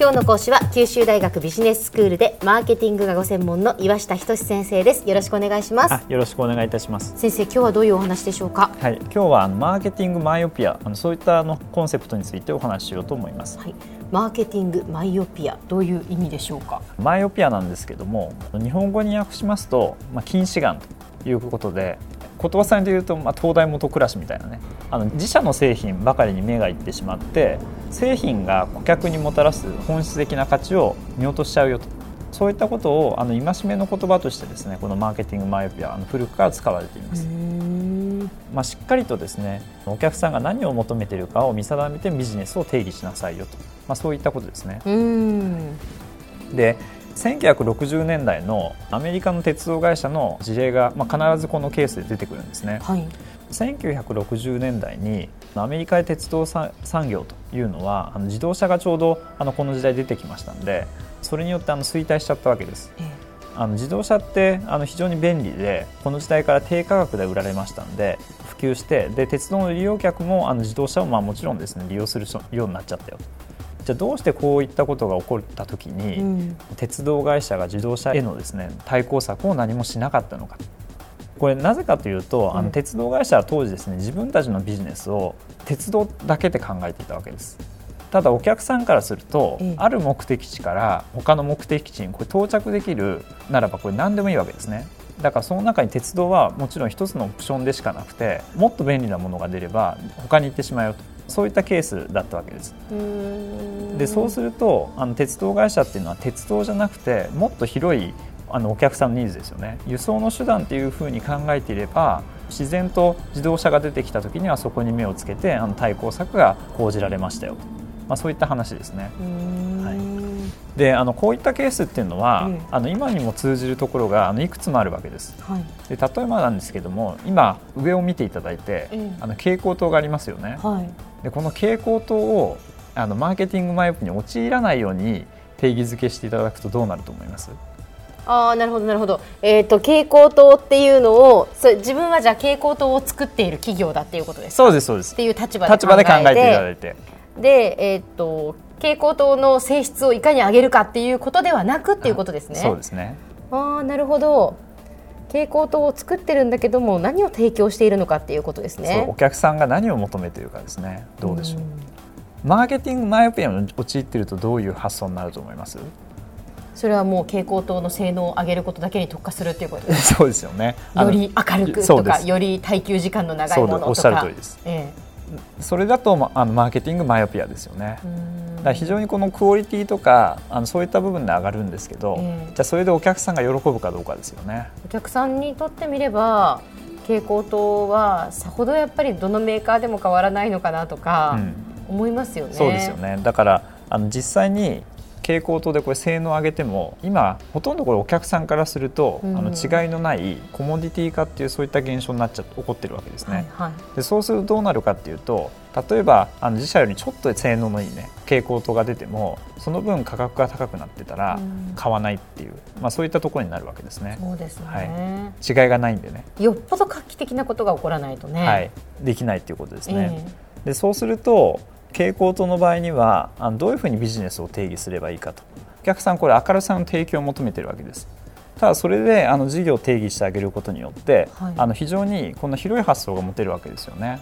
今日の講師は九州大学ビジネススクールでマーケティングがご専門の岩下仁先生です。よろしくお願いします。よろしくお願いいたします。先生今日はどういうお話でしょうか？はい今日はマーケティングマイオピアあのそういったあのコンセプトについてお話ししようと思います。はい。マーケティングマイオピアどういう意味でしょうか？マイオピアなんですけども日本語に訳しますとまあ近視眼ということで言葉さんで言うと、まあ、東大元暮らしみたいなね。あの自社の製品ばかりに目がいってしまって製品が顧客にもたらす本質的な価値を見落としちゃうよと。そういったことをあの戒めの言葉としてですねこのマーケティングマイオピアあの古くから使われています。まあ、しっかりとですねお客さんが何を求めているかを見定めてビジネスを定義しなさいよと、まあ、そういったことですね。で1960年代のアメリカの鉄道会社の事例が、まあ、必ずこのケースで出てくるんですね。はい、1960年代にアメリカで鉄道産業というのはあの自動車がちょうどあのこの時代出てきましたのでそれによってあの衰退しちゃったわけです。ええあの自動車ってあの非常に便利でこの時代から低価格で売られましたので普及してで鉄道の利用客もあの自動車をまあもちろんですね利用するようになっちゃったよじゃあどうしてこういったことが起こった時に、うん、鉄道会社が自動車へのですね対抗策を何もしなかったのか。これなぜかというと、あの鉄道会社は当時ですね自分たちのビジネスを鉄道だけで考えていたわけです。ただお客さんからすると、ある目的地から他の目的地にこれ到着できるならばこれ何でもいいわけですね。だからその中に鉄道はもちろん一つのオプションでしかなくてもっと便利なものが出れば他に行ってしまうよとそういったケースだったわけです。でそうするとあの鉄道会社っていうのは鉄道じゃなくてもっと広いあのお客さんのニーズですよね。輸送の手段っていうふうに考えていれば自然と自動車が出てきた時にはそこに目をつけてあの対抗策が講じられましたよまあ、そういった話ですね。はい、であのこういったケースっていうのは、うん、あの今にも通じるところがあのいくつもあるわけです。はい、で例えばなんですけども今上を見ていただいて、うん、あの蛍光灯がありますよね。はい、でこの蛍光灯をあのマーケティングマイオプに陥らないように定義づけしていただくとどうなると思います？あなるほどなるほど、えーと、蛍光灯っていうのをそ自分はじゃあ蛍光灯を作っている企業だっていうことですそうですそうです。っていう立場で考えていただいてで、えー、っと蛍光灯の性質をいかに上げるかっていうことではなくっていうことですね。そうですね。ああなるほど。蛍光灯を作ってるんだけども何を提供しているのかっていうことですね。お客さんが何を求めているかですね。どうでしょう。マーケティングマイオピアに陥っているとどういう発想になると思います？それはもう蛍光灯の性能を上げることだけに特化するっていうことですそうですよね。より明るくとかより耐久時間の長いものとか。おっしゃる通りです、ええそれだとあのマーケティングマイオピアですよね。だ非常にこのクオリティとかあのそういった部分で上がるんですけど、えー、じゃあそれでお客さんが喜ぶかどうかですよね。お客さんにとってみれば蛍光灯はさほどやっぱりどのメーカーでも変わらないのかなとか思いますよね。うん、そうですよねだからあの実際に蛍光灯でこれ性能を上げても今ほとんどこれお客さんからすると、うん、あの違いのないコモディティ化っていうそういった現象になっちゃ起こってるわけですね。はいはい、でそうするとどうなるかっていうと例えばあの自社よりちょっと性能のいいね蛍光灯が出てもその分価格が高くなってたら買わないっていう、まあ、そういったところになるわけですね。そうですね、はい、違いがないんでね。よっぽど画期的なことが起こらないとね、はい、できないっていうことですね。えー、でそうすると蛍光灯の場合にはあのどういうふうにビジネスを定義すればいいかと。お客さんこれ明るさの提供を求めてるわけです。ただそれであの事業を定義してあげることによって、はい、あの非常にこの広い発想が持てるわけですよね。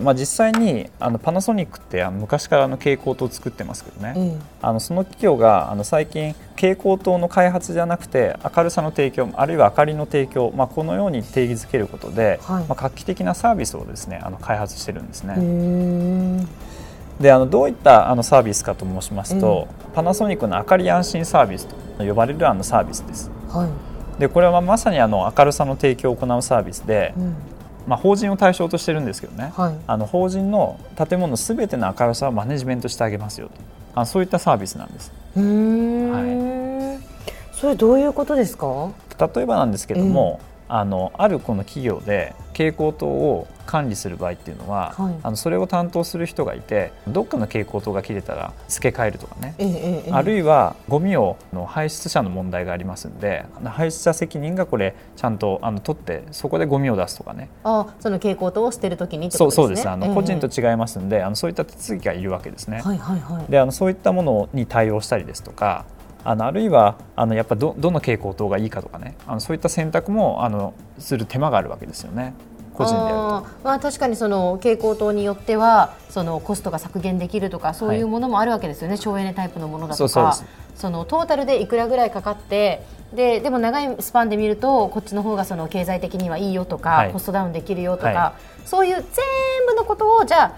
まあ、実際にあのパナソニックってあの昔からの蛍光灯を作ってますけどね、うん、あのその企業があの最近蛍光灯の開発じゃなくて明るさの提供あるいは明かりの提供、まあ、このように定義づけることで、はい、まあ、画期的なサービスをですねあの開発してるんですね。であのどういったあのサービスかと申しますと、うん、パナソニックの明かり安心サービスと呼ばれるあのサービスです。はい、でこれはまさにあの明るさの提供を行うサービスで、うん、まあ、法人を対象としてるんですけどね、はい、あの法人の建物すべての明るさをマネジメントしてあげますよと。あそういったサービスなんです。はい、それどういうことですか？例えばなんですけども、えー、あのあるこの企業で蛍光灯を管理する場合っていうのは、はい、あのそれを担当する人がいてどっかの蛍光灯が切れたら付け替えるとかね、ええ、あるいはゴミをの排出者の問題がありますんで排出者責任がこれちゃんとあの取ってそこでゴミを出すとかね。あその蛍光灯を捨てるときに、ね、そうそうです。あの、個人と違いますんであのそういった手続きがいるわけですね。はいはいはい、であのそういったものに対応したりですとかあのあるいはあのやっぱどどの蛍光灯がいいかとかね。あのそういった選択もあのする手間があるわけですよね。個人でやると。まあ、確かにその蛍光灯によってはそのコストが削減できるとかそういうものもあるわけですよね、はい、省エネタイプのものだとか。そのトータルでいくらぐらいかかってででも長いスパンで見るとこっちの方がその経済的にはいいよとか、はい、コストダウンできるよとか、はい、そういう全部のことをじゃあ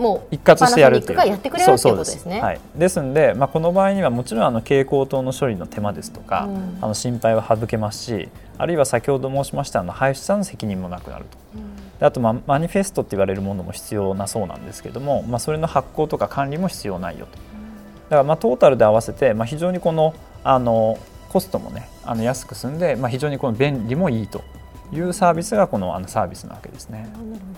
もう一括してやるっていうやってくれるっていうことですね。はい、ですんで、まあ、この場合にはもちろんあの蛍光灯の処理の手間ですとか、うん、あの心配は省けますしあるいは先ほど申しましたあの排出者の責任もなくなると。うんあと、まあ、マニフェストって言われるものも必要なそうなんですけども、まあ、それの発行とか管理も必要ないよと。だからまあトータルで合わせて、まあ、非常にこのあのコストもねあの安く済んで、まあ、非常にこの便利もいいというサービスがこのあのサービスなわけですね。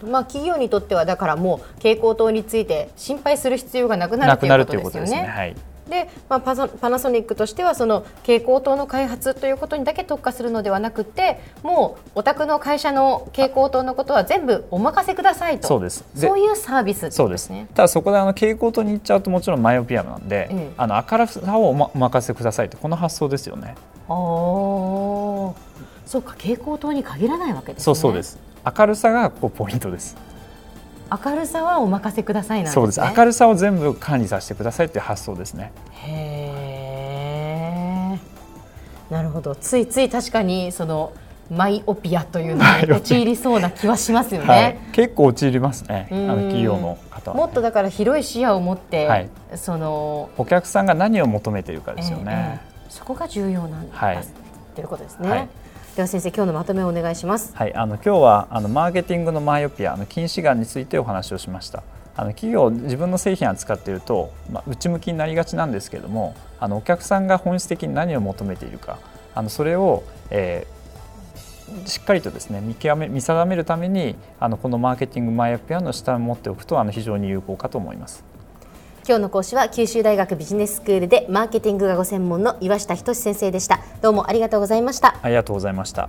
まあ企業にとってはだからもう蛍光灯について心配する必要がなくなるということですよね。はい。で、まあ、パパナソニックとしてはその蛍光灯の開発ということにだけ特化するのではなくてもうお宅の会社の蛍光灯のことは全部お任せくださいとそうですそういうサービス、ね、そうですただそこであの蛍光灯に行っちゃうともちろんマイオピアなんで、ええ、あの明るさをお任せくださいってこの発想ですよね。あそうか蛍光灯に限らないわけですね。そうそうです。明るさがこうポイントです。明るさはお任せくださいなんです、ね、そうです。明るさを全部管理させてくださいっていう発想ですね。へえなるほど。ついつい確かにそのマイオピアというのに陥りそうな気はしますよね、はい、結構陥りますね。あの企業の方。は、ね、もっとだから広い視野を持って、はい、そのお客さんが何を求めているかですよね、えー、そこが重要なんだ、はい、ということですね、はいでは先生今日のまとめをお願いします。はい、あの今日はあのマーケティングのマイオピアの近視眼についてお話をしました。あの企業自分の製品を扱っていると、まあ、内向きになりがちなんですけれどもあのお客さんが本質的に何を求めているかあのそれを、えー、しっかりとですね見極め見定めるためにあのこのマーケティングマイオピアの下を持っておくとあの非常に有効かと思います。今日の講師は九州大学ビジネススクールでマーケティングがご専門の岩下仁先生でした。どうもありがとうございました。ありがとうございました。